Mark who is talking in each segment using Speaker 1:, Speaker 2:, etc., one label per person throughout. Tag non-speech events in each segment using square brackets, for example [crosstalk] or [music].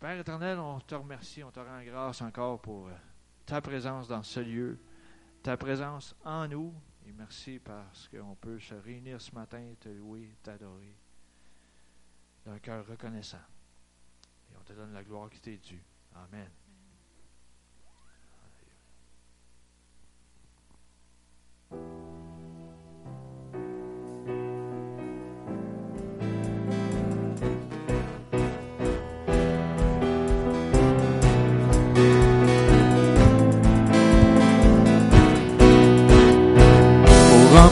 Speaker 1: Père éternel, on te remercie, on te rend grâce encore pour euh, ta présence dans ce lieu, ta présence en nous. Et merci parce qu'on peut se réunir ce matin, te louer, t'adorer d'un cœur reconnaissant. Et on te donne la gloire qui t'est due. Amen.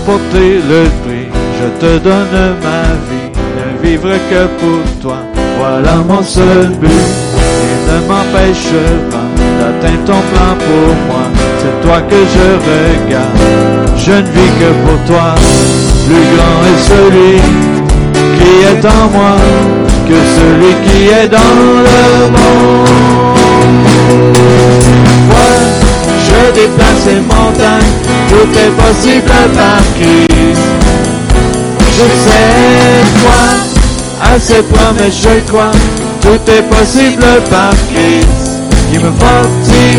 Speaker 1: Remporter le prix, je te donne ma vie, ne vivre que pour toi. Voilà mon seul but, et ne m'empêche pas d'atteindre ton plan pour moi. C'est toi que je regarde, je ne vis que pour toi. Plus grand est celui qui est en moi que celui qui est dans le monde. Moi, je déplace les montagnes, tout est possible par Christ. Je sais quoi, à ses promesses je crois, tout est possible par Christ qui me fortifie.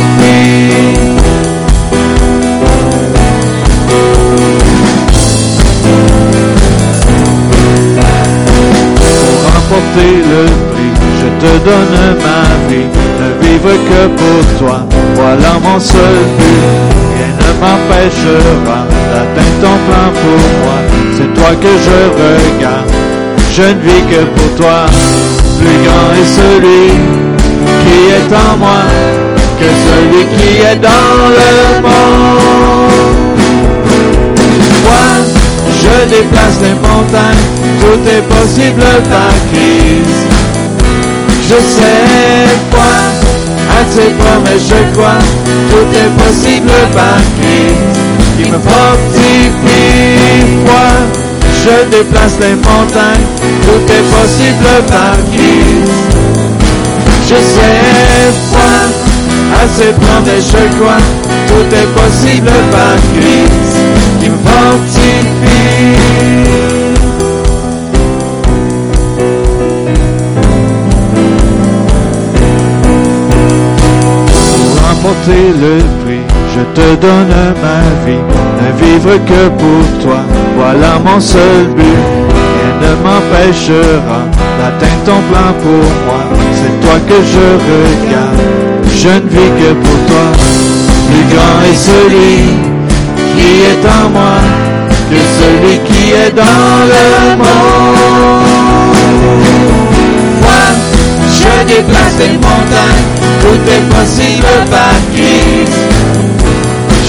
Speaker 1: Pour remporter le prix, te donne ma vie, ne vivre que pour toi. Voilà mon seul but, rien ne m'empêchera d'atteindre ton plan pour moi. C'est toi que je regarde, je ne vis que pour toi. Plus grand est celui qui est en moi que celui qui est dans le monde. Moi, je déplace les montagnes, tout est possible par Christ. Je sais quoi, à ses promesses je crois, tout est possible par Christ qui me fortifie. Moi, je déplace les montagnes, tout est possible par Christ. Je sais quoi, à ses promesses je crois, tout est possible par Christ qui me fortifie. Je te donne ma vie, ne vivre que pour toi. Voilà mon seul but, rien ne m'empêchera d'atteindre ton plan pour moi. C'est toi que je regarde, je ne vis que pour toi. Plus grand est celui qui est en moi que celui qui est dans le monde. Moi, je déplace les montagnes, tout est possible par Christ.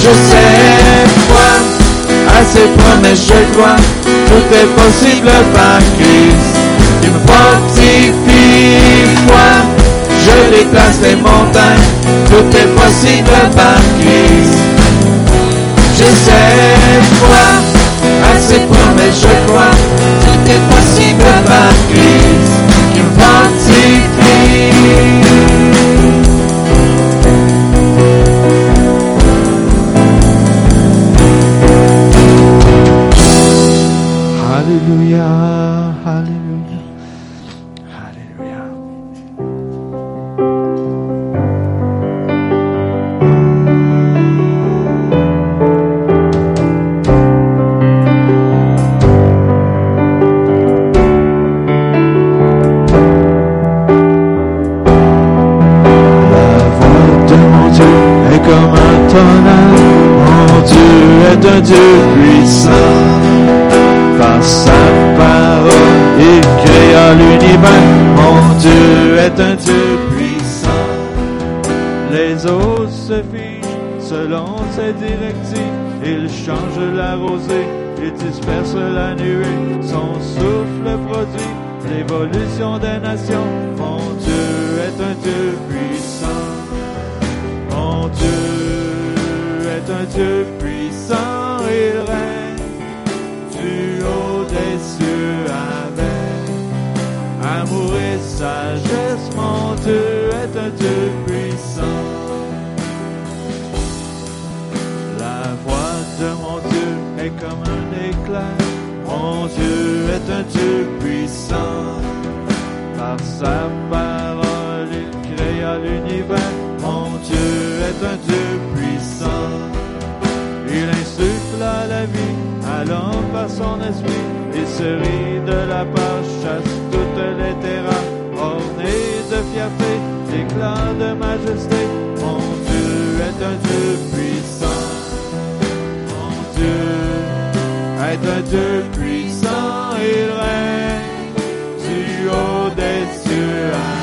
Speaker 1: Je sais quoi, à ses promesses je crois, tout est possible par Christ. Il me fortifie, moi, je déplace les montagnes, tout est possible par Christ. Je sais quoi, à ses promesses je crois, tout est possible par Christ. Il me fortifie. Alléluia, Mon Dieu est un Dieu puissant. Les eaux se figent selon ses directives. Il change la rosée, il disperse la nuée. Son souffle produit l'évolution des nations. Mon Dieu est un Dieu puissant. Mon Dieu est un Dieu puissant. amour et sagesse, mon Dieu est un Dieu puissant. La voix de mon Dieu est comme un éclair, mon Dieu est un Dieu puissant. Par sa parole, il créa l'univers, mon Dieu est un Dieu puissant. Il insuffla la vie à l'homme par son esprit, il se rit de la part chasse toutes les terrains, ornés de fierté, d'éclats de majesté. Mon Dieu est un Dieu puissant. Mon Dieu est un Dieu puissant, il règne du haut des cieux.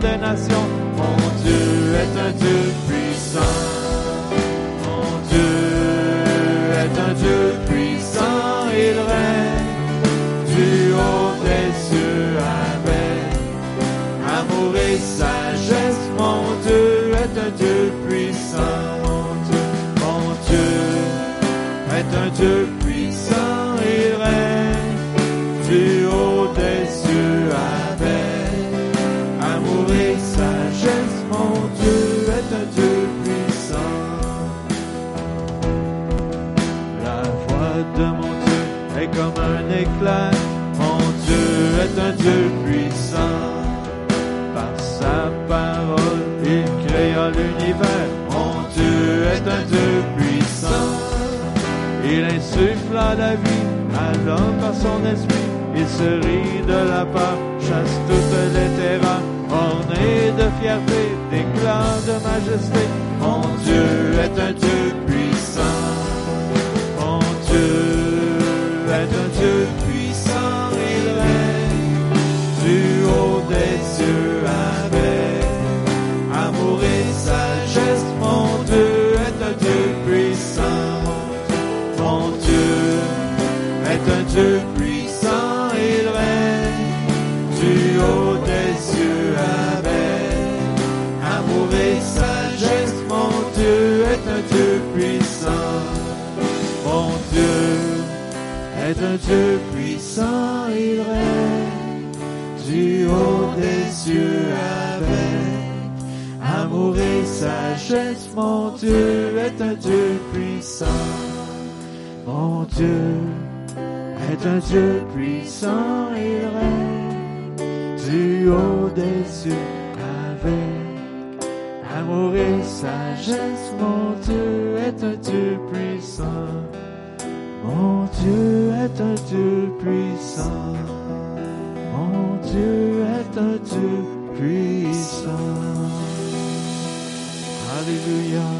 Speaker 1: de nación. est un Dieu puissant, il règne du haut des cieux avec amour et sagesse. Mon Dieu est un Dieu puissant, mon Dieu est un Dieu puissant, il règne du haut des cieux avec amour et sagesse. Mon Dieu est un Dieu puissant, mon Dieu un Dieu puissant, il règne du haut des cieux avec amour et sagesse. Mon Dieu est un Dieu puissant, mon Dieu est un Dieu puissant, mon Dieu est un Dieu puissant. Alléluia.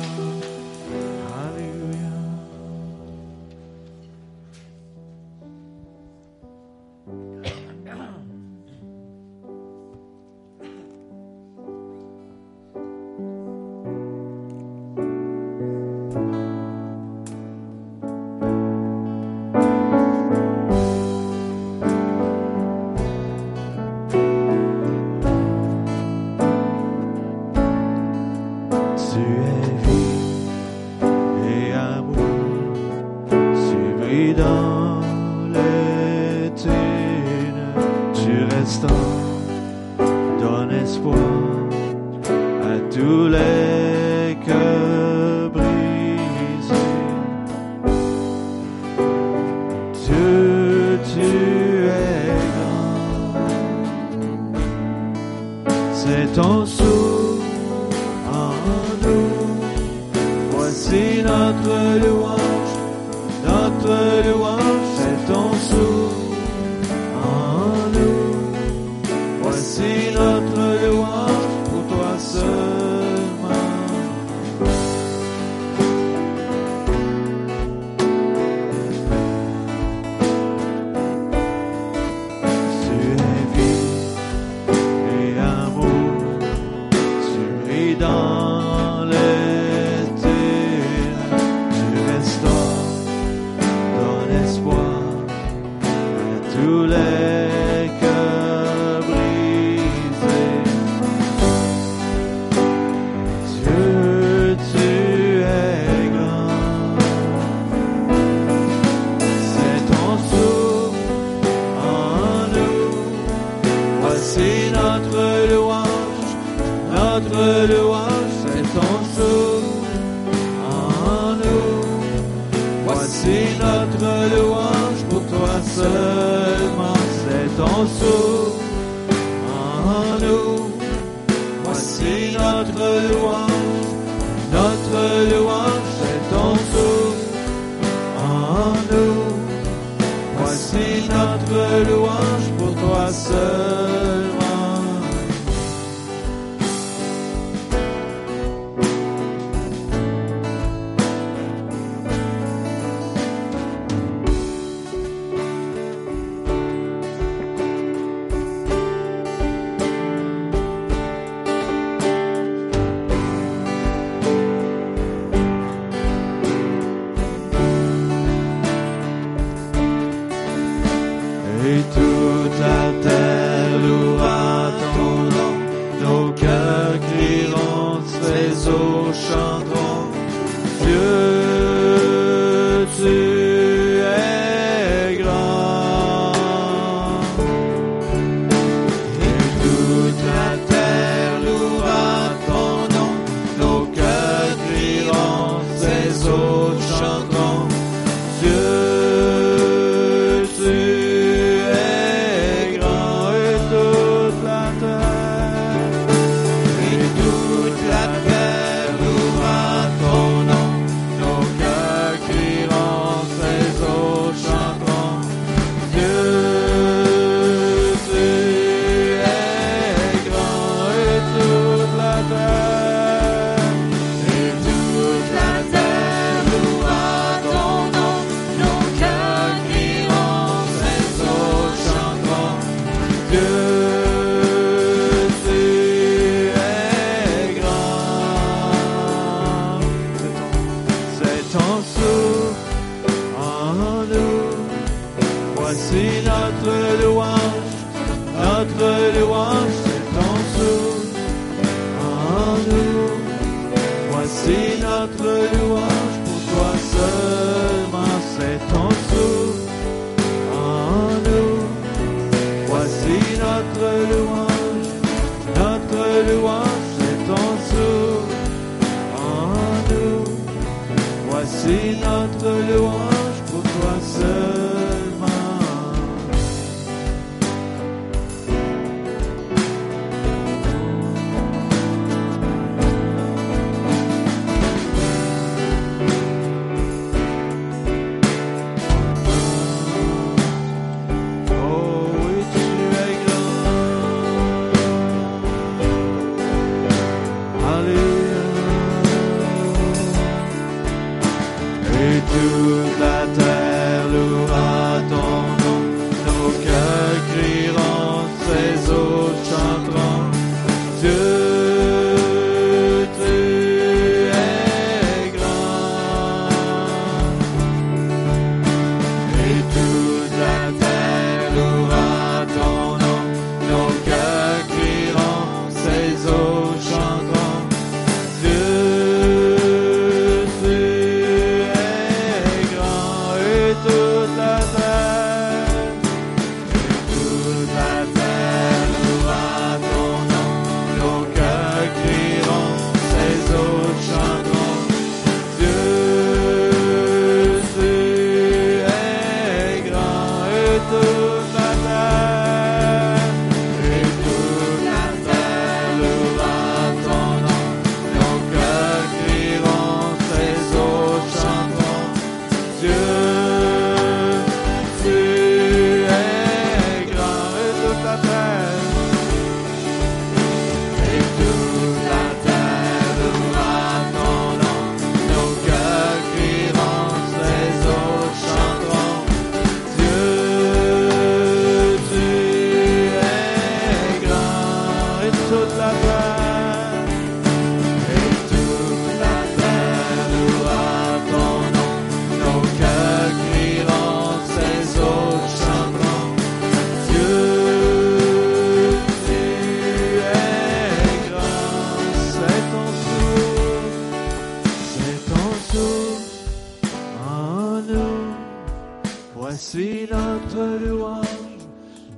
Speaker 1: Voici not what you want. Eaux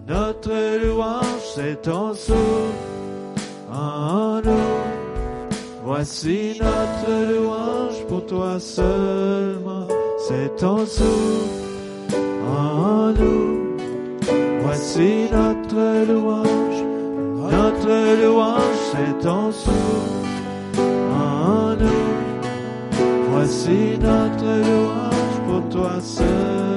Speaker 1: Notre louange, c'est ton souffle en nous. Voici notre louange pour toi seulement. C'est ton souffle en nous. Voici notre louange. Notre louange, c'est ton souffle en nous. Voici notre louange pour toi seul.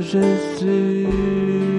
Speaker 1: Roi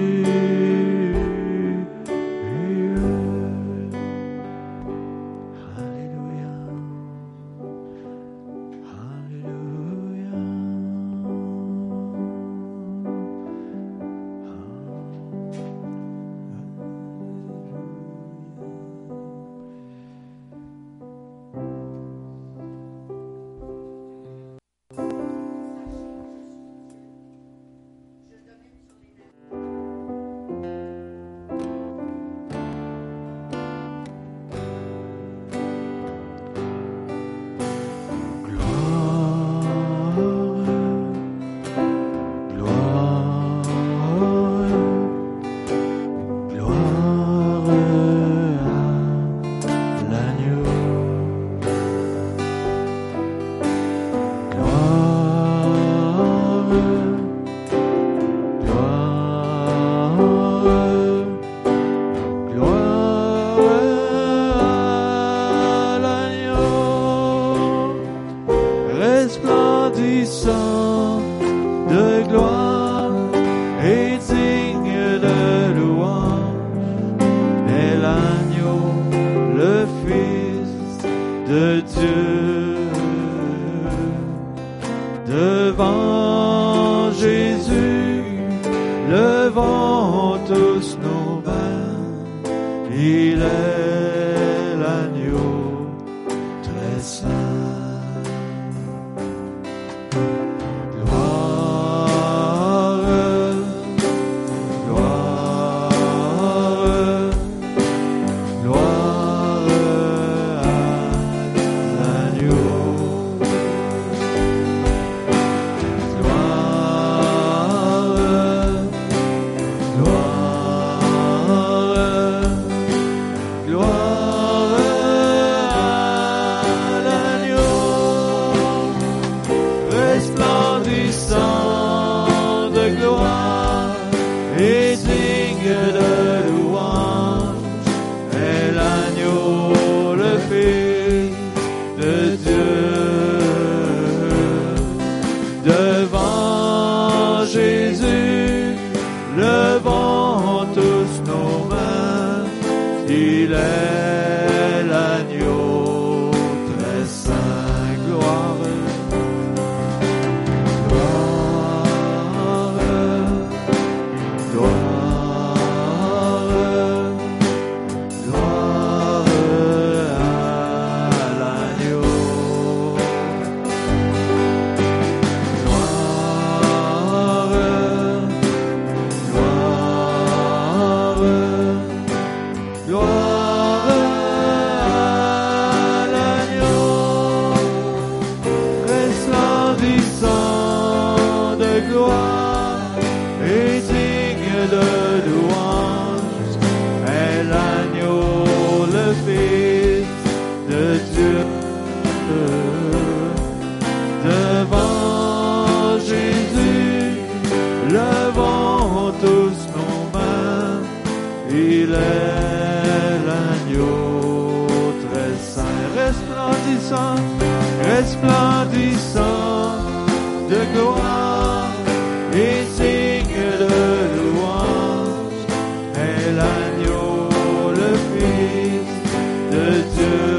Speaker 1: de Dieu.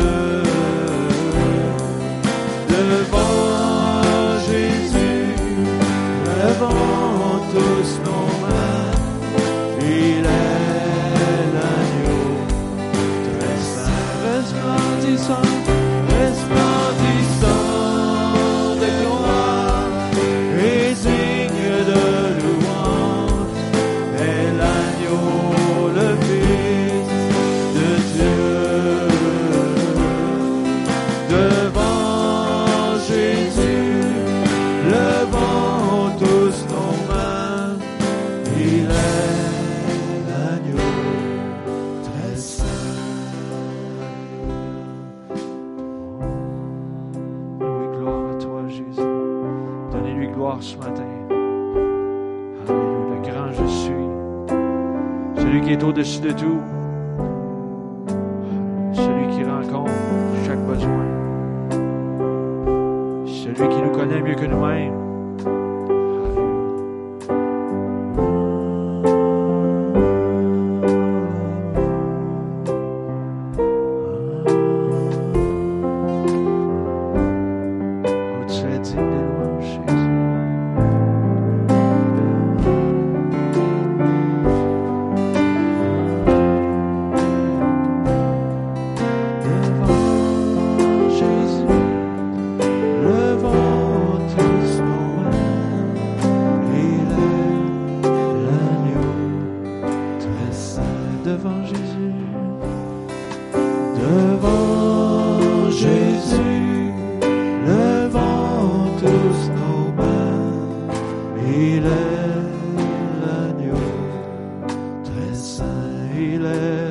Speaker 1: Il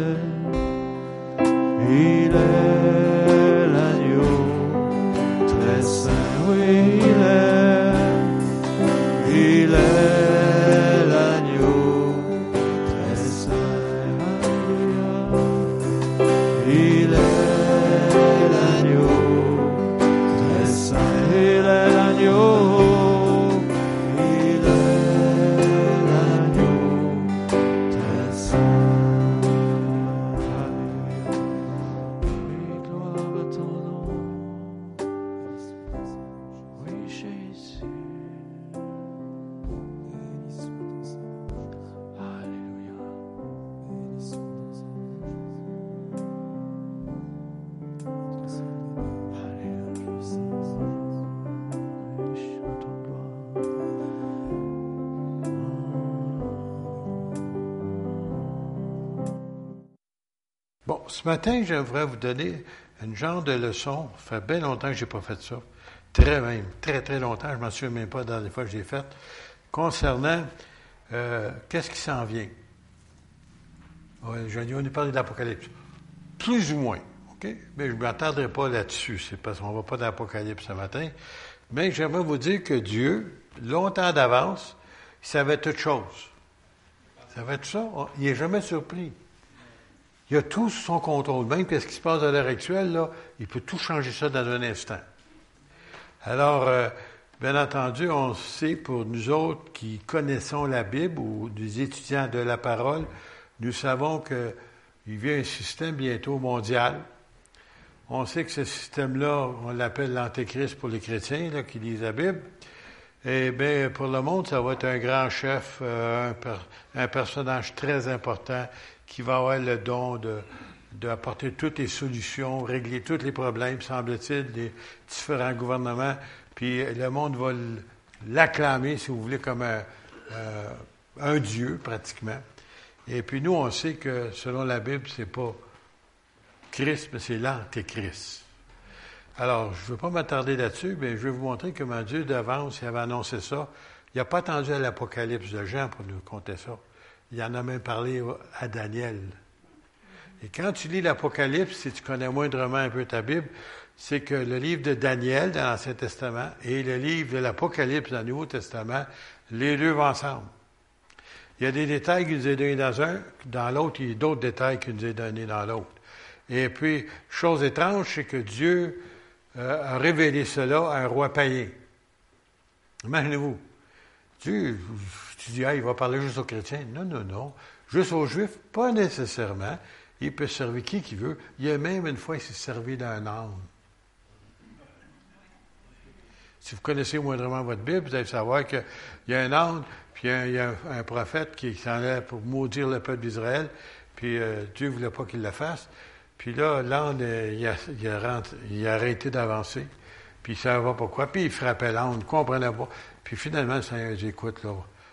Speaker 1: matin,
Speaker 2: j'aimerais vous donner une genre de leçon. Ça fait bien longtemps que je n'ai pas fait ça. Très même, très, très longtemps. Je ne m'en souviens même pas dans les fois que j'ai fait. Concernant euh, qu'est-ce qui s'en vient? Ai- on a parlé de l'Apocalypse. Plus ou moins. OK? Mais je ne m'attarderai pas là-dessus. C'est parce qu'on ne va pas dans l'Apocalypse ce matin. Mais j'aimerais vous dire que Dieu, longtemps d'avance, il savait toutes choses. Il savait tout ça. Il n'est jamais surpris. Il a tout sous son contrôle. Même qu'est-ce qui se passe à l'heure actuelle, il peut tout changer ça dans un instant. Alors, euh, bien entendu, on sait pour nous autres qui connaissons la Bible ou des étudiants de la parole, nous savons qu'il vient un système bientôt mondial. On sait que ce système-là, on l'appelle l'Antéchrist pour les chrétiens là, qui lisent la Bible. Eh bien, pour le monde, ça va être un grand chef, euh, un, per- un personnage très important qui va avoir le don d'apporter toutes les solutions, régler tous les problèmes, semble-t-il, des différents gouvernements. Puis le monde va l'acclamer, si vous voulez, comme un, euh, un dieu, pratiquement. Et puis nous, on sait que selon la Bible, c'est pas Christ, mais c'est l'Antéchrist. Alors, je ne veux pas m'attarder là-dessus, mais je vais vous montrer comment Dieu d'avance, il avait annoncé ça. Il n'a pas attendu à l'Apocalypse de Jean pour nous conter ça. Il en a même parlé à Daniel. Et quand tu lis l'Apocalypse, si tu connais moindrement un peu ta Bible, c'est que le livre de Daniel dans l'Ancien Testament et le livre de l'Apocalypse dans le Nouveau Testament, les deux vont ensemble. Il y a des détails qu'il nous a donnés dans un, dans l'autre, il y a d'autres détails qu'il nous a donnés dans l'autre. Et puis, chose étrange, c'est que Dieu euh, a révélé cela à un roi païen. Imaginez-vous. Dieu, tu dis, ah, il va parler juste aux chrétiens. Non, non, non. Juste aux juifs, pas nécessairement. Il peut servir qui qu'il veut. Il y a même une fois, il s'est servi d'un âne. Si vous connaissez moindrement votre Bible, vous allez savoir qu'il y a un âne, puis il y a un prophète qui s'en allait pour maudire le peuple d'Israël, puis euh, Dieu ne voulait pas qu'il le fasse. Puis là, l'âne, il a, il, a arrêté d'avancer. Puis il ne savait pas pourquoi. Puis il frappait l'âne, il ne comprenait pas. Puis finalement, le Seigneur dit, écoute, là,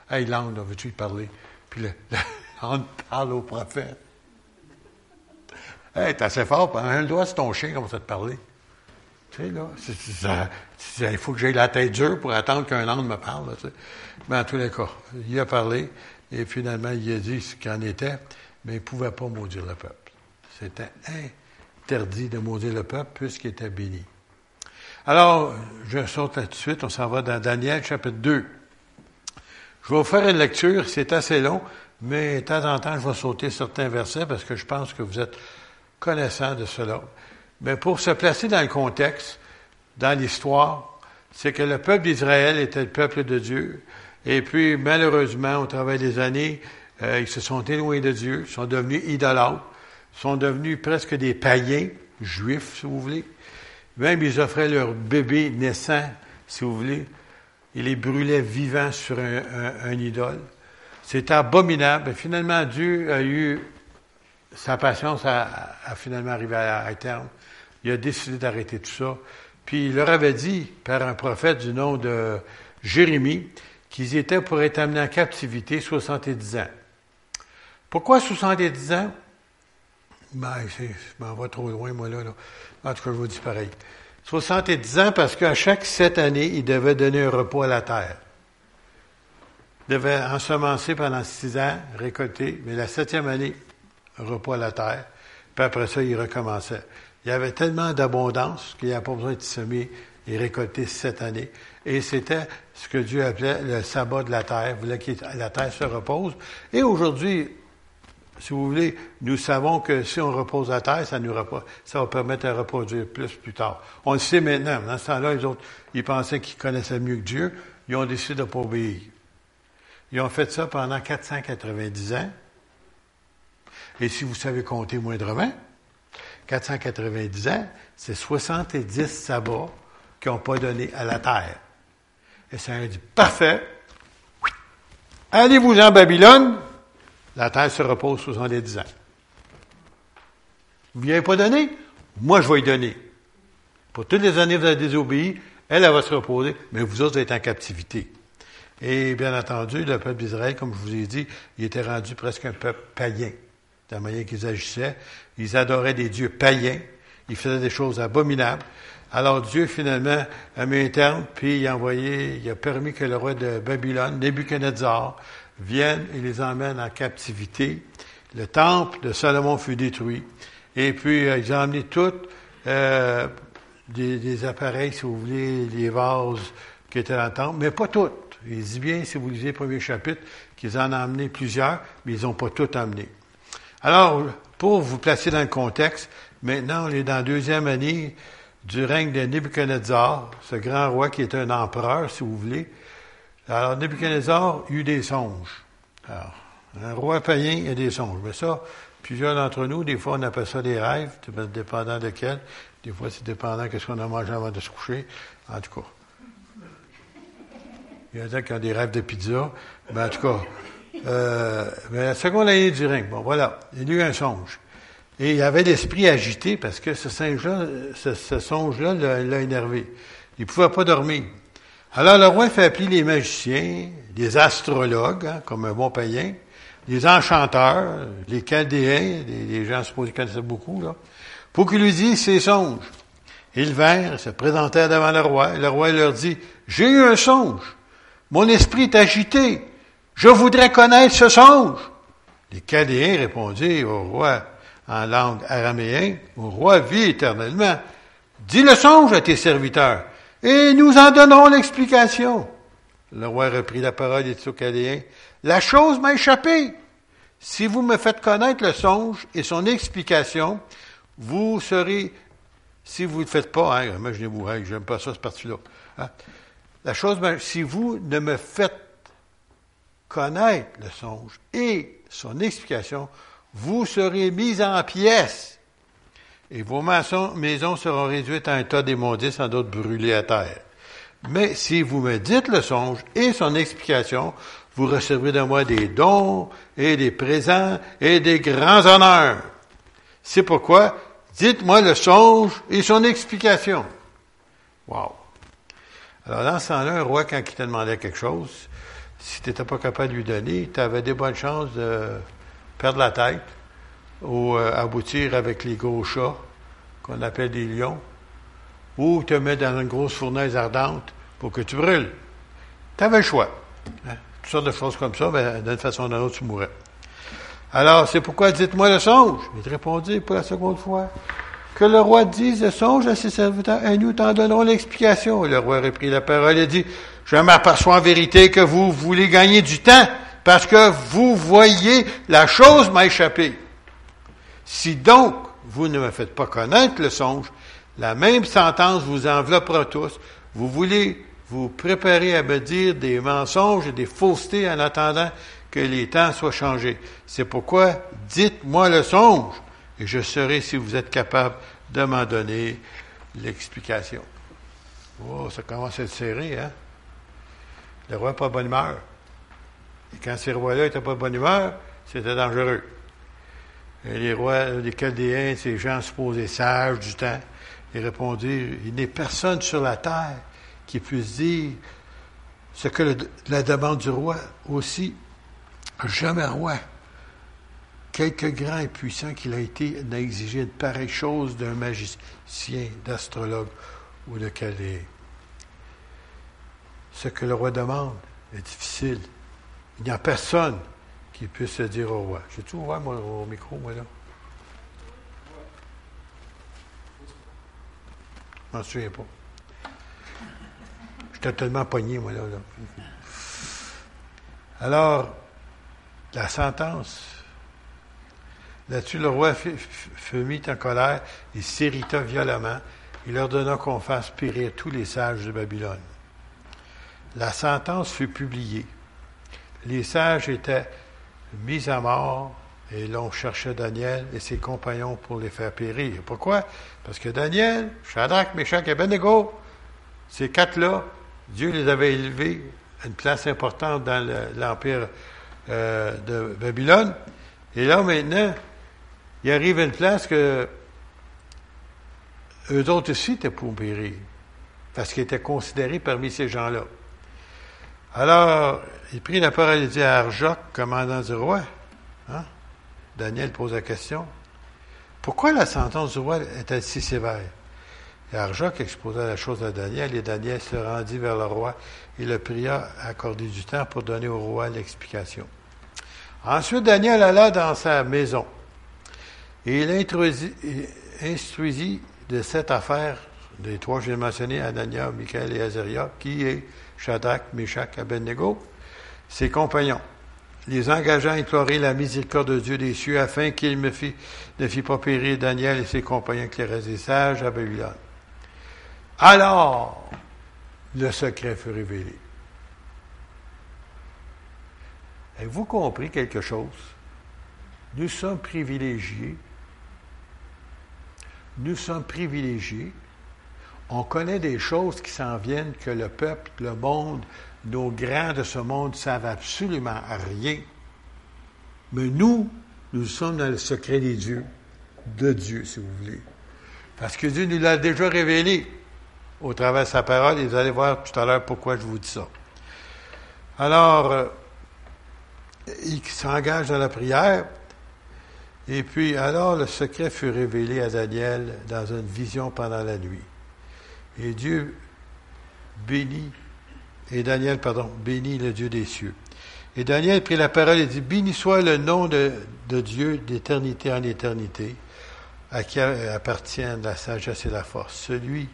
Speaker 2: hey, l'âne, veux-tu lui parler? Puis [laughs] l'âne parle au prophète. Hey, t'es assez fort, un doigt c'est ton chien, comment ça te parler? Tu sais, là, il faut que j'aie la tête dure pour attendre qu'un âne me parle. Mais en tous les cas, il a parlé, et finalement, il a dit ce qu'il en était, mais il ne pouvait pas maudire le peuple. C'était interdit de maudire le peuple puisqu'il était béni. Alors, je saute là tout de suite, on s'en va dans Daniel chapitre 2. Je vais vous faire une lecture, c'est assez long, mais de temps en temps, je vais sauter certains versets parce que je pense que vous êtes connaissants de cela. Mais pour se placer dans le contexte, dans l'histoire, c'est que le peuple d'Israël était le peuple de Dieu. Et puis, malheureusement, au travers des années, euh, ils se sont éloignés de Dieu, sont devenus idolâtres, sont devenus presque des païens, juifs, si vous voulez. Même ils offraient leur bébé naissant, si vous voulez. Ils les brûlaient vivants sur un, idole. C'était abominable. Et finalement, Dieu a eu sa patience a, finalement arrivé à, à, terme. Il a décidé d'arrêter tout ça. Puis il leur avait dit, par un prophète du nom de Jérémie, qu'ils étaient pour être amenés en captivité 70 ans. Pourquoi 70 ans? Ben, je m'en vais trop loin, moi, là, En tout cas, je vous dis pareil. 70 ans parce qu'à chaque sept années, il devait donner un repos à la terre. Il devait ensemencer pendant six ans, récolter, mais la septième année, un repos à la terre. Puis après ça, il recommençait. Il y avait tellement d'abondance qu'il n'y a pas besoin de semer et récolter sept années. Et c'était ce que Dieu appelait le sabbat de la terre. Il voulait que la terre se repose. Et aujourd'hui, si vous voulez, nous savons que si on repose la terre, ça, nous ça va permettre de reproduire plus plus tard. On le sait maintenant. Dans ce temps-là, les autres, ils pensaient qu'ils connaissaient mieux que Dieu. Ils ont décidé de ne pas obéir. Ils ont fait ça pendant 490 ans. Et si vous savez compter moindrement, 490 ans, c'est 70 sabbats qu'ils n'ont pas donné à la terre. Et ça a dit, parfait, allez-vous en Babylone, la terre se repose 70 ans. Vous ne avez pas donné? Moi, je vais y donner. Pour toutes les années, vous avez désobéi, elle, elle va se reposer, mais vous autres, vous êtes en captivité. Et bien entendu, le peuple d'Israël, comme je vous ai dit, il était rendu presque un peuple païen. De la manière qu'ils agissaient, ils adoraient des dieux païens, ils faisaient des choses abominables. Alors Dieu, finalement, a mis un terme, puis il a envoyé, il a permis que le roi de Babylone, Nebuchadnezzar, vienne et les emmène en captivité. Le temple de Salomon fut détruit. Et puis, euh, ils ont amené tous euh, des, appareils, si vous voulez, les vases qui étaient dans le temple, mais pas toutes. Il dit bien, si vous lisez le premier chapitre, qu'ils en ont amené plusieurs, mais ils n'ont pas tout amené. Alors, pour vous placer dans le contexte, maintenant, on est dans la deuxième année du règne de Nebuchadnezzar, ce grand roi qui est un empereur, si vous voulez. Alors, Nebuchadnezzar eut des songes. Alors, un roi païen a des songes. Mais ça, plusieurs d'entre nous, des fois, on appelle ça des rêves, dépendant de quel. Des fois, c'est dépendant de ce qu'on a mangé avant de se coucher. En tout cas. Il y a des gens qui ont des rêves de pizza. Mais en tout cas, euh, mais la seconde année du règne, bon, voilà, il y a eu un songe. Et il avait l'esprit agité parce que ce singe-là, ce, songe-là l'a énervé. Il ne pouvait pas dormir. Alors le roi fait appeler les magiciens, les astrologues, hein, comme un bon païen, les enchanteurs, les chaldéens, les, gens supposés connaissaient beaucoup, là, pour qu'ils lui disent ses songes. Ils vinrent, se présentèrent devant le roi, et le roi leur dit, j'ai eu un songe. Mon esprit est agité. Je voudrais connaître ce songe. Les Chaldéens répondirent au roi en langue araméenne, au roi vit éternellement. Dis le songe à tes serviteurs, et nous en donnerons l'explication. Le roi reprit la parole dit aux La chose m'a échappé. Si vous me faites connaître le songe et son explication, vous serez, si vous ne le faites pas, hein, imaginez-vous, hein, j'aime pas ça, ce parti-là. Hein. La chose, si vous ne me faites connaître le songe et son explication, vous serez mis en pièces et vos maisons seront réduites à un tas d'immondices, sans doute brûlées à terre. Mais si vous me dites le songe et son explication, vous recevrez de moi des dons et des présents et des grands honneurs. C'est pourquoi Dites-moi le songe et son explication. Wow. Alors, dans ce temps-là, un roi, quand il te demandait quelque chose, si tu n'étais pas capable de lui donner, tu avais des bonnes chances de perdre la tête ou euh, aboutir avec les gros chats, qu'on appelle des lions, ou te mettre dans une grosse fournaise ardente pour que tu brûles. Tu avais le choix. Hein? Toutes sortes de choses comme ça, mais d'une façon ou d'une autre, tu mourrais. Alors, c'est pourquoi dites-moi le songe. Il répondit pour la seconde fois. Que le roi dise le songe à ses serviteurs, et nous t'en donnerons l'explication. Le roi reprit la parole et dit, je m'aperçois en vérité que vous voulez gagner du temps, parce que vous voyez la chose m'a échappé. Si donc vous ne me faites pas connaître le songe, la même sentence vous enveloppera tous. Vous voulez vous préparer à me dire des mensonges et des faussetés en attendant que les temps soient changés. C'est pourquoi dites-moi le songe et je saurai si vous êtes capable de m'en donner l'explication. Oh, ça commence à être serré, hein? Le roi n'a pas bonne humeur. Et quand ces rois-là n'étaient pas de bonne humeur, c'était dangereux. Et les rois, les Chaldéens, ces gens supposés sages du temps, ils répondirent, il n'est personne sur la terre qui puisse dire ce que la demande du roi aussi Jamais roi, quelque grand et puissant qu'il a été, n'a exigé de pareille chose d'un magicien, d'astrologue ou de calais. Ce que le roi demande est difficile. Il n'y a personne qui puisse se dire au roi. J'ai tout ouvert mon, micro, moi, là? Je m'en souviens pas. J'étais tellement pogné, moi, là. là. Alors, la sentence. Là-dessus, le roi fut mis en colère, il s'irrita violemment, il ordonna qu'on fasse périr tous les sages de Babylone. La sentence fut publiée. Les sages étaient mis à mort et l'on cherchait Daniel et ses compagnons pour les faire périr. Pourquoi? Parce que Daniel, Shadrach, Meshach et Abednego, ces quatre-là, Dieu les avait élevés à une place importante dans l'Empire euh, de Babylone. Et là, maintenant, il arrive à une place que eux autres aussi étaient pour périr, parce qu'ils étaient considérés parmi ces gens-là. Alors, il prit la parole et dit à Arjoc, commandant du roi, hein? Daniel pose la question, pourquoi la sentence du roi est-elle si sévère? Et Arjoc exposa la chose à Daniel, et Daniel se rendit vers le roi et le pria à accorder du temps pour donner au roi l'explication. Ensuite, Daniel alla dans sa maison et il instruisit, de cette affaire des trois que j'ai mentionnés, Anania, Michael et Azaria, qui est Shadrach, Meshach, Abednego, ses compagnons, les engageant à implorer la miséricorde de Dieu des cieux afin qu'il ne fit pas périr Daniel et ses compagnons qui des sages à Babylone. Alors, le secret fut révélé. Avez-vous compris quelque chose? Nous sommes privilégiés. Nous sommes privilégiés. On connaît des choses qui s'en viennent que le peuple, le monde, nos grands de ce monde ne savent absolument rien. Mais nous, nous sommes dans le secret des dieux, de Dieu, si vous voulez. Parce que Dieu nous l'a déjà révélé au travers de sa parole, et vous allez voir tout à l'heure pourquoi je vous dis ça. Alors, euh, il s'engage dans la prière. Et puis, alors, le secret fut révélé à Daniel dans une vision pendant la nuit. Et Dieu bénit, et Daniel, pardon, bénit le Dieu des cieux. Et Daniel prit la parole et dit, béni soit le nom de, de Dieu d'éternité en éternité, à qui appartiennent la sagesse et la force. Celui,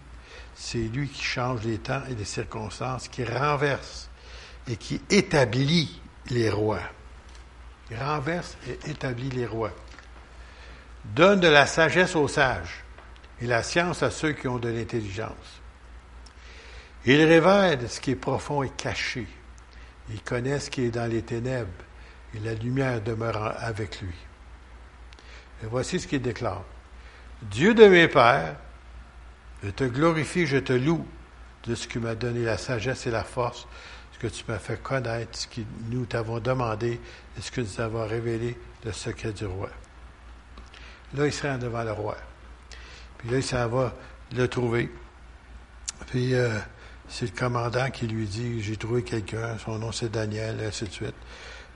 Speaker 2: c'est lui qui change les temps et les circonstances, qui renverse et qui établit les rois renverse et établit les rois. Donne de la sagesse aux sages et la science à ceux qui ont de l'intelligence. Il révèle ce qui est profond et caché. Il connaît ce qui est dans les ténèbres et la lumière demeure avec lui. Et voici ce qu'il déclare. Dieu de mes pères, je te glorifie, je te loue de ce qui m'a donné la sagesse et la force que tu m'as fait connaître ce que nous t'avons demandé et ce que nous avons révélé, le secret du roi. Là, il se rend devant le roi. Puis là, ça va le trouver. Puis euh, c'est le commandant qui lui dit, j'ai trouvé quelqu'un, son nom c'est Daniel, et ainsi de suite.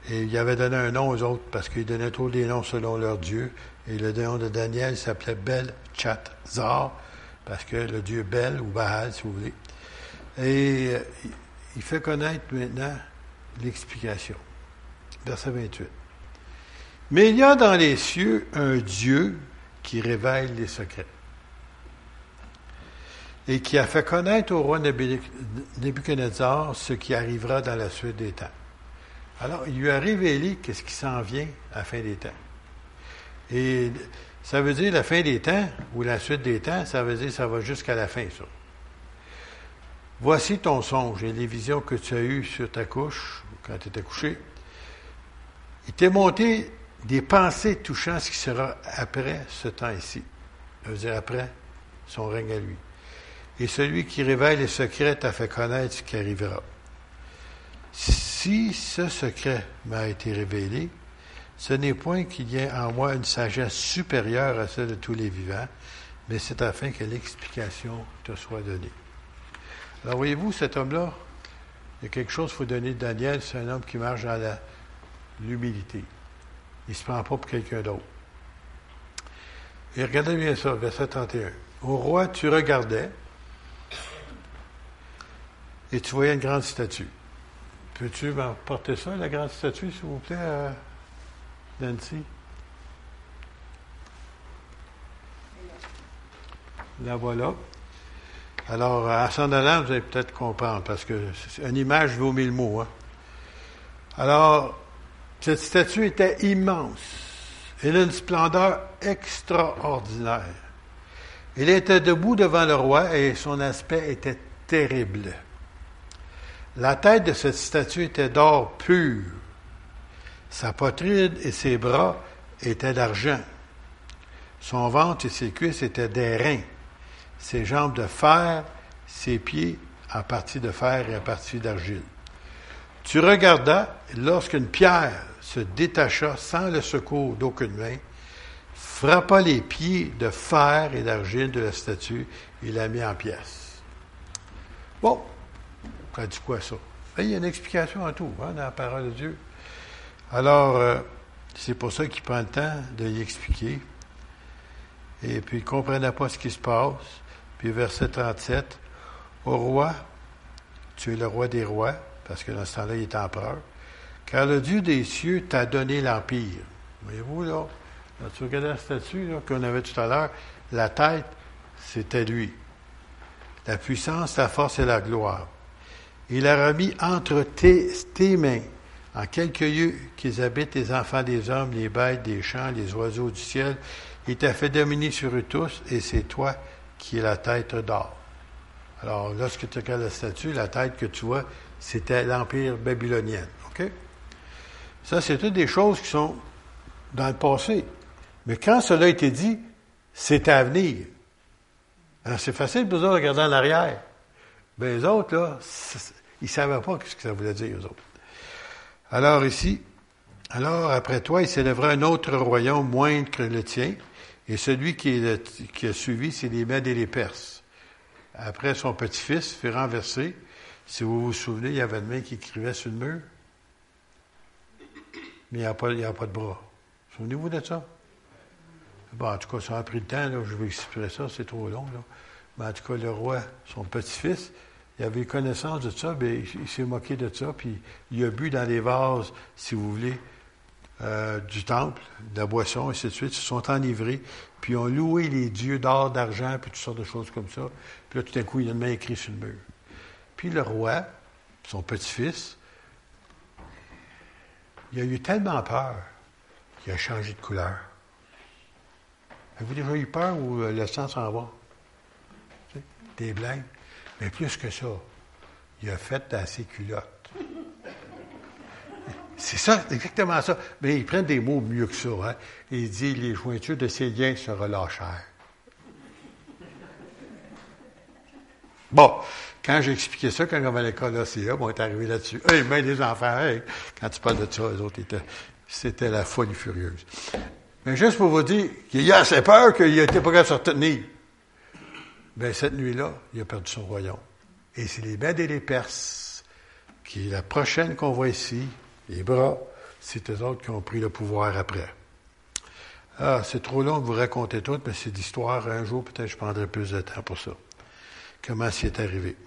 Speaker 2: Et il avait donné un nom aux autres parce qu'il donnait trop des noms selon leur Dieu. Et le nom de Daniel s'appelait Bel Chatzar, parce que le Dieu Bel, ou Baal, si vous voulez. Et euh, il fait connaître maintenant l'explication. Verset 28. Mais il y a dans les cieux un Dieu qui révèle les secrets et qui a fait connaître au roi Nebuchadnezzar ce qui arrivera dans la suite des temps. Alors, il lui a révélé qu'est-ce qui s'en vient à la fin des temps. Et ça veut dire la fin des temps, ou la suite des temps, ça veut dire ça va jusqu'à la fin, ça. Voici ton songe et les visions que tu as eues sur ta couche, quand tu étais couché. Il t'est monté des pensées touchant ce qui sera après ce temps ici. Ça veut dire après son règne à lui. Et celui qui révèle les secrets t'a fait connaître ce qui arrivera. Si ce secret m'a été révélé, ce n'est point qu'il y ait en moi une sagesse supérieure à celle de tous les vivants, mais c'est afin que l'explication te soit donnée. Alors voyez-vous, cet homme-là, il y a quelque chose qu'il faut donner de Daniel, c'est un homme qui marche dans l'humilité. Il ne se prend pas pour quelqu'un d'autre. Et regardez bien ça, verset 31. Au roi, tu regardais et tu voyais une grande statue. Peux-tu m'apporter ça, la grande statue, s'il vous plaît, Nancy? La voilà. Alors, à s'en allant, vous allez peut-être comprendre, parce que une image vaut mille mots. Hein. Alors, cette statue était immense. Elle a une splendeur extraordinaire. Elle était debout devant le roi et son aspect était terrible. La tête de cette statue était d'or pur. Sa poitrine et ses bras étaient d'argent. Son ventre et ses cuisses étaient d'airain. Ses jambes de fer, ses pieds en partie de fer et en partie d'argile. Tu regardas lorsqu'une pierre se détacha sans le secours d'aucune main, frappa les pieds de fer et d'argile de la statue et la mit en pièces. Bon, il y a une explication à tout hein, dans la parole de Dieu. Alors, euh, c'est pour ça qu'il prend le temps de y expliquer. Et puis, il ne comprenait pas ce qui se passe. Puis, verset 37, Au roi, tu es le roi des rois, parce que dans ce temps-là, il est empereur, car le Dieu des cieux t'a donné l'empire. Voyez-vous, là, quand tu regardes la statue qu'on avait tout à l'heure, la tête, c'était lui. La puissance, la force et la gloire. Il a remis entre tes, mains, en quelques lieux qu'ils habitent les enfants des hommes, les bêtes des champs, les oiseaux du ciel. Il t'a fait dominer sur eux tous, et c'est toi qui es la tête d'or. Alors, lorsque tu regardes la statue, la tête que tu vois, c'était l'Empire babylonien. Ça, c'est toutes des choses qui sont dans le passé. Mais quand cela a été dit, c'est à venir. Alors, c'est facile pour eux de regarder en arrière. Mais les autres, là, ils ne savaient pas ce que ça voulait dire, eux autres. Alors ici, alors après toi, il s'élèvera un autre royaume moindre que le tien, et celui qui, a suivi, c'est les Mèdes et les Perses. Après, son petit-fils fut renversé. Si vous vous souvenez, il y avait une main qui écrivait sur le mur, mais il n'y a, pas, de bras. Souvenez-vous de ça? Bon, en tout cas, ça a pris le temps, je vais expliquer ça, c'est trop long. Là. Mais en tout cas, le roi, son petit-fils, il avait connaissance de ça, mais il, s'est moqué de ça, puis il a bu dans les vases, si vous voulez, euh, du temple, de la boisson, ainsi de suite. Ils se sont enivrés, puis ils ont loué les dieux d'or, d'argent, puis toutes sortes de choses comme ça. Puis là, tout à coup, il a une main écrite sur le mur. Puis le roi, son petit-fils, il a eu tellement peur qu'il a changé de couleur. Avez-vous déjà eu peur ou euh, le sang s'en va? Des blagues? Mais plus que ça, il a fait dans ses culottes. [laughs] C'est ça, exactement ça. Mais ils prennent des mots mieux que ça. Hein? Il dit les jointures de ses liens se relâchèrent. Bon, quand j'ai expliqué ça, quand on à l'école ACA, on est arrivé là-dessus. Hey, mais les enfants, quand tu parles de ça, les autres. C'était la folie furieuse. Mais juste pour vous dire qu'il a assez peur qu'il n'était pas capable de se retenir. Ben, cette nuit-là, il a perdu son royaume. Et c'est les Mèdes et les Perses, qui la prochaine qu'on voit ici, les bras, c'est eux autres qui ont pris le pouvoir après. Ah, c'est trop long de vous raconter tout, mais c'est d'histoire. Un jour, peut-être, je prendrai plus de temps pour ça. Comment c'est arrivé?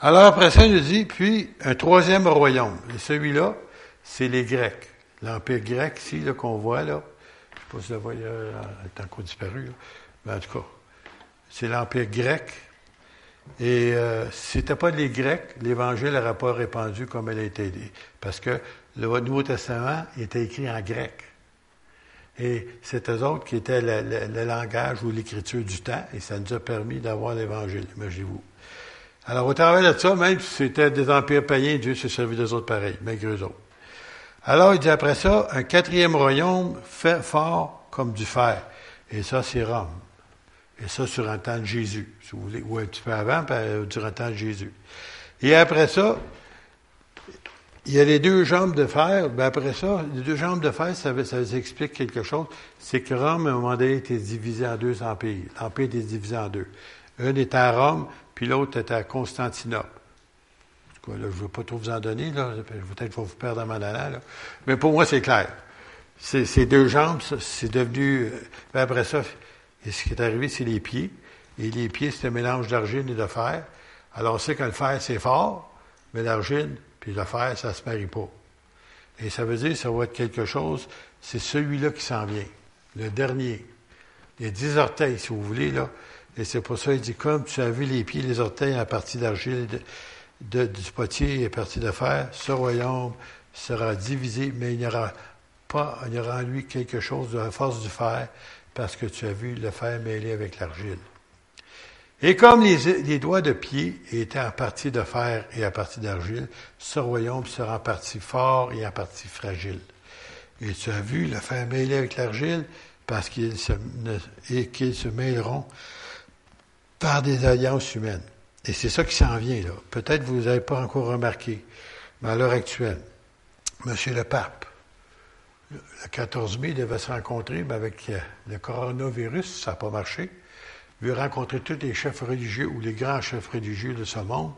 Speaker 2: Alors, après ça, il nous dit, puis, un troisième royaume. Et celui-là, c'est les Grecs. L'Empire grec, ici, qu'on voit, là. Je ne sais pas si le voyez, est encore disparu, Mais en tout cas, c'est l'Empire grec. Et euh, si c'était pas les Grecs, l'Évangile n'aurait pas répandu comme elle a été dit. Parce que le Nouveau Testament était écrit en grec. Et c'est eux autres qui étaient le, langage ou l'écriture du temps, et ça nous a permis d'avoir l'Évangile, imaginez-vous. Alors, au travers de ça, même si c'était des empires païens, Dieu s'est servi des autres pareils, malgré eux autres. Alors, il dit après ça, un quatrième royaume fait fort comme du fer. Et ça, c'est Rome. Et ça, sur un temps de Jésus, si vous voulez, ou un petit peu avant, euh, durant le temps de Jésus. Et après ça, il y a les deux jambes de fer. Ben après ça, les deux jambes de fer, ça, ça explique quelque chose. C'est que Rome, à un moment donné, était divisé en deux empires. L'empire était divisé en deux. Un était à Rome, puis l'autre était à Constantinople. je ne veux pas trop vous en donner, là. Peut-être faut vous perdre en m'en là. Mais pour moi, c'est clair. Ces deux jambes, c'est devenu. Ben après ça, et ce qui est arrivé, c'est les pieds. Et les pieds, c'est un mélange d'argile et de fer. Alors, on sait que le fer, c'est fort, mais l'argile puis le fer, ça se marie pas. Et ça veut dire ça va être quelque chose, c'est celui-là qui s'en vient, le dernier. A dix orteils, si vous voulez, là. Et c'est pour ça qu'il dit, comme tu as vu les pieds, les orteils en partie d'argile, de, du potier et partie de fer, ce royaume sera divisé, mais il n'y aura pas, il y aura en lui quelque chose de la force du fer, parce que tu as vu le fer mêlé avec l'argile. Et comme les, doigts de pied étaient en partie de fer et en partie d'argile, ce royaume sera en partie fort et en partie fragile. Et tu as vu le fer mêlé avec l'argile, parce qu'ils se, mêleront par des alliances humaines. Et c'est ça qui s'en vient, là. Peut-être vous n'avez pas encore remarqué, mais à l'heure actuelle, Monsieur le Pape, le 14 mai, il devait se rencontrer, mais avec euh, le coronavirus, ça n'a pas marché. Il veut rencontrer tous les chefs religieux ou les grands chefs religieux de ce monde,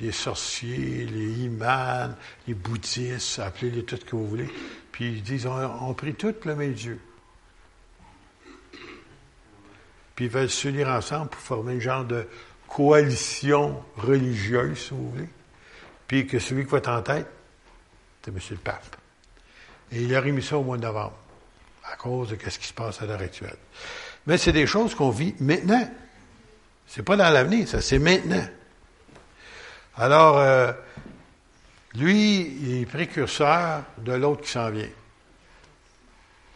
Speaker 2: les sorciers, les imams, les bouddhistes, appelez-les tout ce que vous voulez. Puis ils disent, on, prie tout le même Dieu. Puis ils veulent s'unir ensemble pour former un genre de coalition religieuse, si vous voulez. Puis que celui qui va être en tête, c'est M. le Pape. Et il a remis ça au mois de novembre, à cause de ce qui se passe à l'heure actuelle. Mais c'est des choses qu'on vit maintenant. C'est pas dans l'avenir, ça, c'est maintenant. Alors, euh, lui, il est précurseur de l'autre qui s'en vient.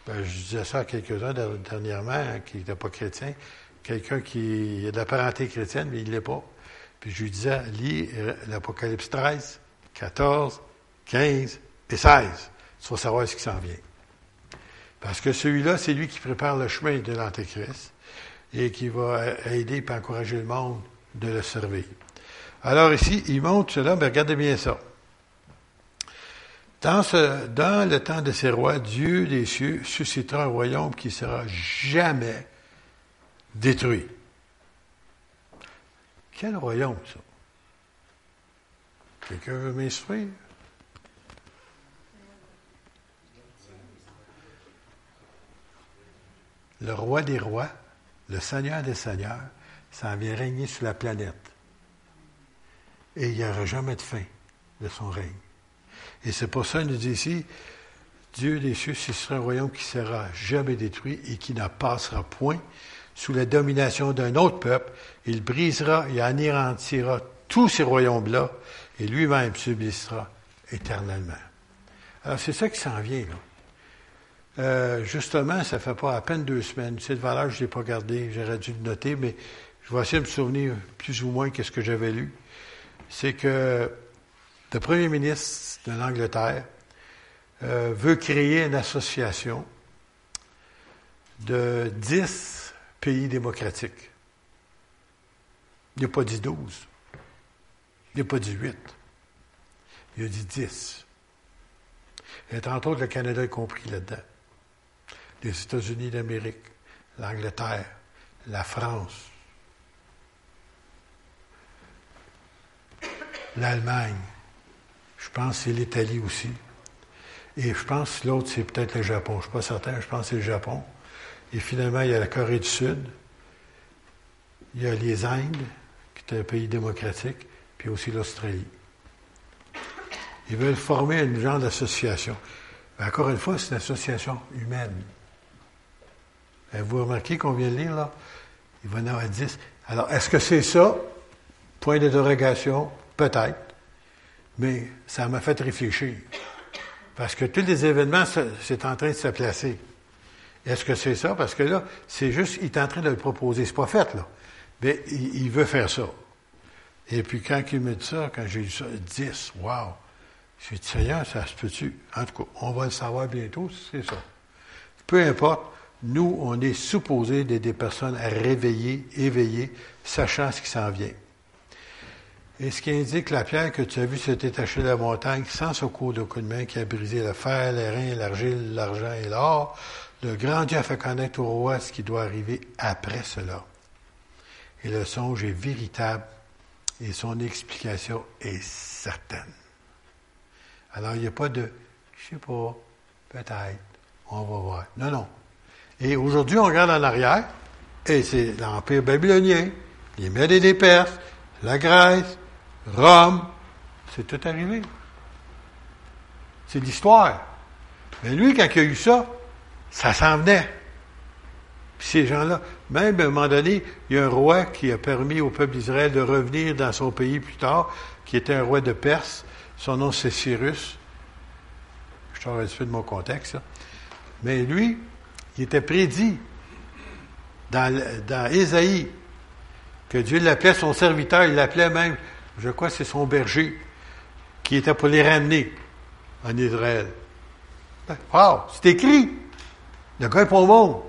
Speaker 2: Ben, je disais ça à quelques-uns dernièrement hein, qui n'étaient pas chrétiens. Quelqu'un qui a de la parenté chrétienne, mais il ne l'est pas. Puis je lui disais, lis euh, l'Apocalypse 13, 14, 15 et 16 il faut savoir ce qui s'en vient. Parce que celui-là, c'est lui qui prépare le chemin de l'Antéchrist et qui va aider et encourager le monde de le servir. Alors ici, il montre cela, mais regardez bien ça. Dans, le temps de ces rois, Dieu des cieux suscitera un royaume qui sera jamais détruit. Quel royaume, ça? Quelqu'un veut m'instruire? Le roi des rois, le seigneur des seigneurs, s'en vient régner sur la planète. Et il n'y aura jamais de fin de son règne. Et c'est pour ça qu'il nous dit ici, Dieu des cieux, ce sera un royaume qui sera jamais détruit et qui ne passera point sous la domination d'un autre peuple. Il brisera et anéantira tous ces royaumes-là et lui-même subsistera éternellement. Alors c'est ça qui s'en vient, là. Euh, justement, ça fait pas à peine deux semaines. Cette valeur, je ne l'ai pas gardée, j'aurais dû le noter, mais je vais essayer de me souvenir plus ou moins qu'est-ce que j'avais lu. C'est que le premier ministre de l'Angleterre euh, veut créer une association de dix pays démocratiques. Il n'a pas dit douze. Il n'a pas dit huit. Il a dit dix. Et entre autres, le Canada est compris là-dedans les États-Unis d'Amérique, l'Angleterre, la France, l'Allemagne, je pense que c'est l'Italie aussi. Et je pense que l'autre, c'est peut-être le Japon. Je ne suis pas certain, je pense que c'est le Japon. Et finalement, il y a la Corée du Sud, il y a les Indes, qui est un pays démocratique, puis aussi l'Australie. Ils veulent former une genre d'association. Encore une fois, c'est une association humaine. Vous remarquez qu'on vient de lire, là? Il va y en avoir 10. Alors, est-ce que c'est ça? Point d'interrogation, peut-être. Mais ça m'a fait réfléchir. Parce que tous les événements, c'est en train de se placer. Est-ce que c'est ça? Parce que là, c'est juste, il est en train de le proposer. C'est pas fait, là. Mais il, veut faire ça. Et puis quand il me dit ça, quand j'ai lu ça, 10, wow! J'ai dit, Seigneur, ça se peut-tu? En tout cas, on va le savoir bientôt, c'est ça. Peu importe, nous, on est supposés d'être des personnes à réveiller, éveiller, sachant ce qui s'en vient. Et ce qui indique la pierre que tu as vue se détacher de la montagne sans secours de coup de main qui a brisé le fer, les reins, l'argile, l'argent et l'or, le grand Dieu a fait connaître au roi ce qui doit arriver après cela. Et le songe est véritable et son explication est certaine. Alors, il n'y a pas de, je sais pas, peut-être, on va voir. Non, non. Et aujourd'hui, on regarde en arrière, et c'est l'Empire babylonien, les Mèdes et les Perses, la Grèce, Rome, c'est tout arrivé. C'est l'histoire. Mais lui, quand il a eu ça, ça s'en venait. Puis ces gens-là, même à un moment donné, il y a un roi qui a permis au peuple d'Israël de revenir dans son pays plus tard, qui était un roi de Perse. Son nom, c'est Cyrus. Je te un petit peu de mon contexte. Mais lui, il était prédit dans, Ésaïe que Dieu l'appelait son serviteur. Il l'appelait même je crois c'est son berger, qui était pour les ramener en Israël. Wow, c'est écrit. Le gars est pas au monde.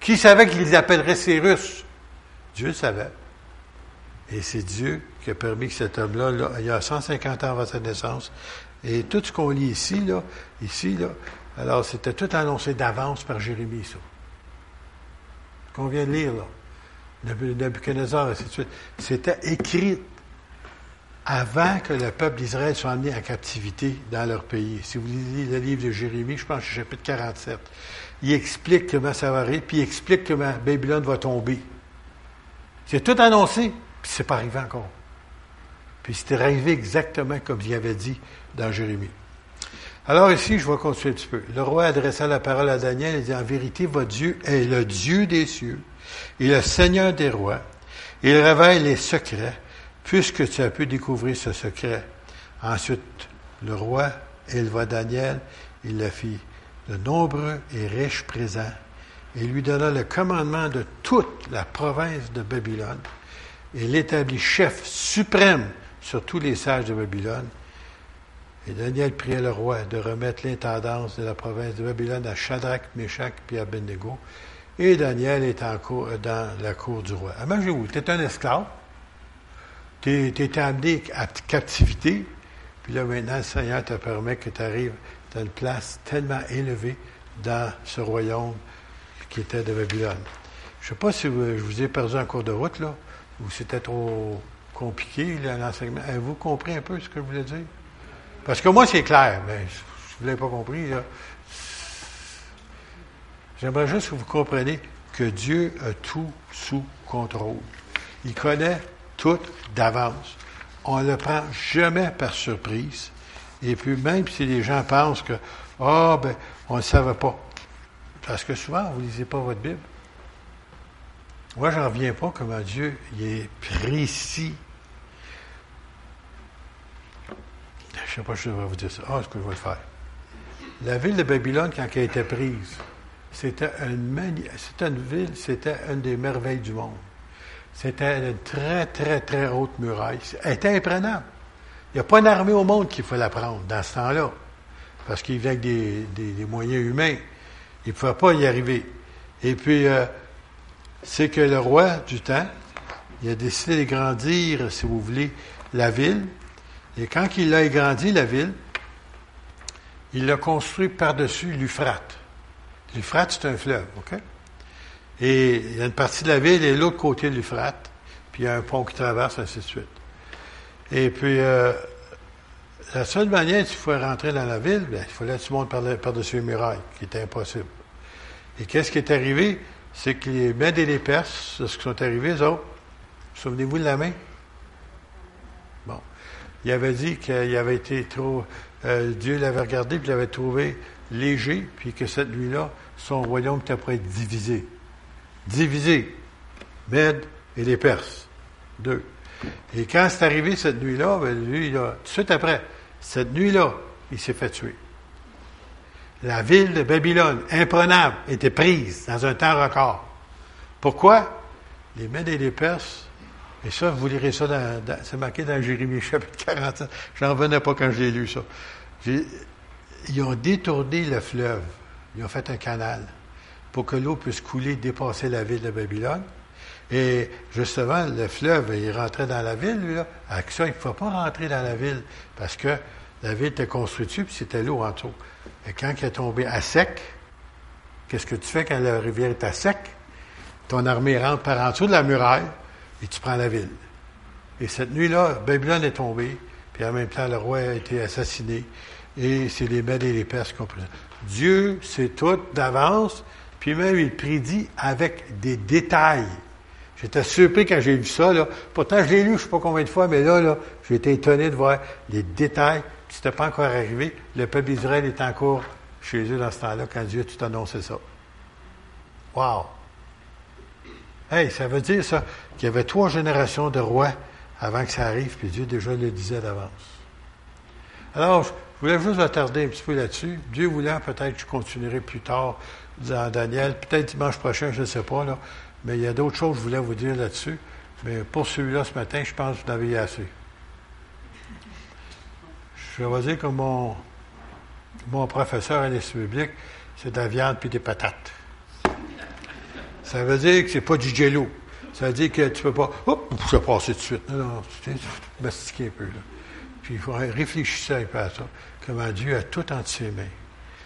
Speaker 2: Qui savait qu'il les appellerait Cyrus? Dieu le savait. Et c'est Dieu qui a permis que cet homme-là, il y a 150 ans avant sa naissance, et tout ce qu'on lit ici, là, ici, là, alors c'était tout annoncé d'avance par Jérémie, ça. Qu'on vient de lire, là. Nebuchadnezzar, ainsi de suite. C'était écrit avant que le peuple d'Israël soit amené en captivité dans leur pays. Si vous lisez le livre de Jérémie, je pense que chapitre 47, il explique comment ça va arriver, puis il explique comment Babylone va tomber. C'est tout annoncé, puis c'est pas arrivé encore. Puis c'était arrivé exactement comme il avait dit dans Jérémie. Alors ici, je vais continuer un petit peu. Le roi adressa la parole à Daniel et dit, en vérité, votre Dieu est le Dieu des cieux est le Seigneur des rois. Il révèle les secrets, puisque tu as pu découvrir ce secret. Ensuite, le roi éleva Daniel, il le fit de nombreux et riches présents, et lui donna le commandement de toute la province de Babylone, et l'établit chef suprême sur tous les sages de Babylone. Et Daniel pria le roi de remettre l'intendance de la province de Babylone à Shadrach, Meshach et Abednego, et Daniel est en cour, dans la cour du roi. Imaginez-vous, tu es un esclave, tu es, amené à captivité, puis là maintenant le Seigneur te permet que tu arrives dans une place tellement élevée dans ce royaume qui était de Babylone. Je ne sais pas si je vous ai perdu en cours de route, là, ou c'était trop compliqué, l'enseignement. Avez-vous compris un peu ce que je voulais dire? Parce que moi, c'est clair, mais je ne l'ai pas compris. J'aimerais juste que vous compreniez que Dieu a tout sous contrôle. Il connaît tout d'avance. On ne le prend jamais par surprise. Et puis, même si les gens pensent que, ah, oh, ben, on ne savait pas. Parce que souvent, vous ne lisez pas votre Bible. Moi, je n'en reviens pas comment Dieu il est précis. Je ne sais pas si je devrais vous dire ça. Ah, est-ce que je vais le faire? La ville de Babylone, quand elle a été prise, c'était une, une ville, c'était une des merveilles du monde. C'était une très, très, très haute muraille. Elle était imprenable. Il n'y a pas une armée au monde qu'il faut la prendre dans ce temps-là. Parce qu'il vient avec des, moyens humains. Il ne pouvait pas y arriver. Et puis, euh, c'est que le roi du temps, il a décidé d'agrandir, si vous voulez, la ville. Et quand il a agrandi la ville, il l'a construit par-dessus l'Euphrate. L'Euphrate, c'est un fleuve, OK? Et il y a une partie de la ville et l'autre côté de l'Euphrate, puis il y a un pont qui traverse, ainsi de suite. Et puis, euh, la seule manière tu pouvais rentrer dans la ville, ben, il fallait que tu montes par-dessus les murailles, qui était impossible. Et qu'est-ce qui est arrivé? C'est que les Mèdes et les Perses, ce qui sont arrivés, eux autres, souvenez-vous de la main? Il avait dit qu'il avait été trop. Euh, Dieu l'avait regardé, puis l'avait trouvé léger, puis que cette nuit-là, son royaume était prêt à être divisé. Divisé. Mèdes et les Perses. Deux. Et quand c'est arrivé cette nuit-là, ben, lui, tout de suite après, cette nuit-là, il s'est fait tuer. La ville de Babylone, imprenable, était prise dans un temps record. Pourquoi? Les Mèdes et les Perses, et ça, vous lirez ça, dans, c'est marqué dans Jérémie chapitre 47. J'en revenais pas quand j'ai lu ça. Ils ont détourné le fleuve. Ils ont fait un canal pour que l'eau puisse couler, dépasser la ville de Babylone. Et justement, le fleuve, il rentrait dans la ville, lui, là. Avec ça, il ne pouvait pas rentrer dans la ville parce que la ville était construite dessus, puis c'était l'eau en dessous. Et quand il est tombé à sec, qu'est-ce que tu fais quand la rivière est à sec? Ton armée rentre par en dessous de la muraille et tu prends la ville. Et cette nuit-là, Babylone est tombée, puis en même temps, le roi a été assassiné. Et c'est les Mèdes et les Perses qui ont pris Dieu sait tout d'avance, puis même il prédit avec des détails. J'étais surpris quand j'ai lu ça. Pourtant, je l'ai lu, je ne sais pas combien de fois, mais là, là j'ai été étonné de voir les détails. Ce n'était pas encore arrivé. Le peuple d'Israël est encore chez eux dans ce temps-là quand Dieu a tout annoncé ça. Wow! Hey, ça veut dire ça qu'il y avait trois générations de rois avant que ça arrive, puis Dieu déjà le disait d'avance. Alors, je voulais juste attarder un petit peu là-dessus. Dieu voulant, peut-être que je continuerai plus tard dans Daniel, peut-être dimanche prochain, je ne sais pas. Mais il y a d'autres choses que je voulais vous dire là-dessus. Mais pour celui-là ce matin, je pense que vous en avez assez. Je vais dire que mon, mon professeur à l'Institut biblique, c'est de la viande puis des patates. Ça veut dire que c'est pas du jello. Ça veut dire que tu peux pas, hop, je vais passer tout de suite. Non, non, tu mastiquer un peu. Là. Puis il faut réfléchir un peu à ça. Comment Dieu a tout entre ses mains.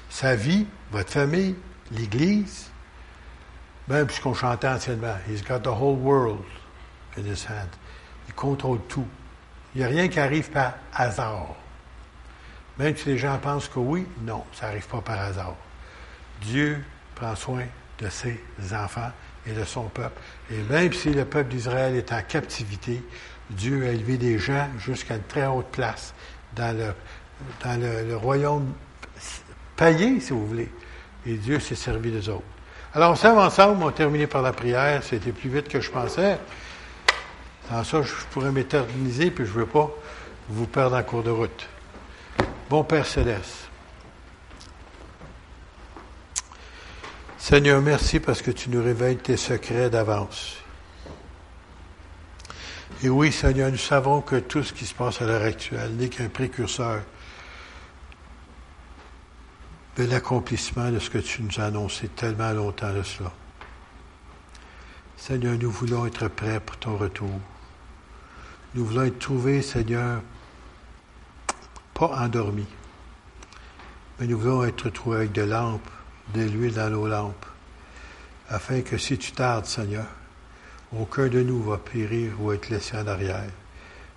Speaker 2: Sa vie, votre famille, l'Église, même puisqu'on chantait anciennement, He's got the whole world in his hand. Il contrôle tout. Il n'y a rien qui arrive par hasard. Même si les gens pensent que oui, non, ça n'arrive pas par hasard. Dieu prend soin de ses enfants et de son peuple. Et même si le peuple d'Israël est en captivité, Dieu a élevé des gens jusqu'à une très haute place dans le, dans le, royaume païen, si vous voulez. Et Dieu s'est servi des autres. Alors, ça, ensemble, on a terminé par la prière. C'était plus vite que je pensais. Sans ça, je pourrais m'éterniser, puis je ne veux pas vous perdre en cours de route. Bon Père céleste, Seigneur, merci parce que tu nous révèles tes secrets d'avance. Et oui, Seigneur, nous savons que tout ce qui se passe à l'heure actuelle n'est qu'un précurseur de l'accomplissement de ce que tu nous as annoncé tellement longtemps de cela. Seigneur, nous voulons être prêts pour ton retour. Nous voulons être trouvés, Seigneur, pas endormis, mais nous voulons être trouvés avec de lampes, de l'huile dans nos lampes, afin que si tu tardes, Seigneur, aucun de nous va périr ou être laissé en arrière.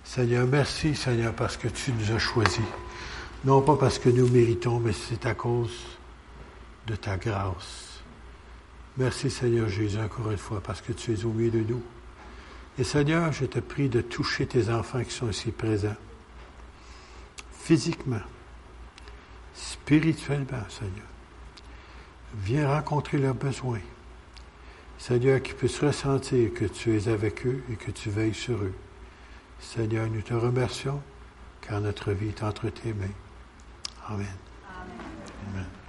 Speaker 2: Seigneur, merci, Seigneur, parce que tu nous as choisis. Non pas parce que nous méritons, mais c'est à cause de ta grâce. Merci, Seigneur Jésus, encore une fois, parce que tu es au milieu de nous. Et Seigneur, je te prie de toucher tes enfants qui sont ici présents physiquement, spirituellement, Seigneur. Viens rencontrer leurs besoins. Seigneur, qu'ils puissent ressentir que tu es avec eux et que tu veilles sur eux. Seigneur, nous te remercions car notre vie est entre tes mains. Amen. Amen. Amen.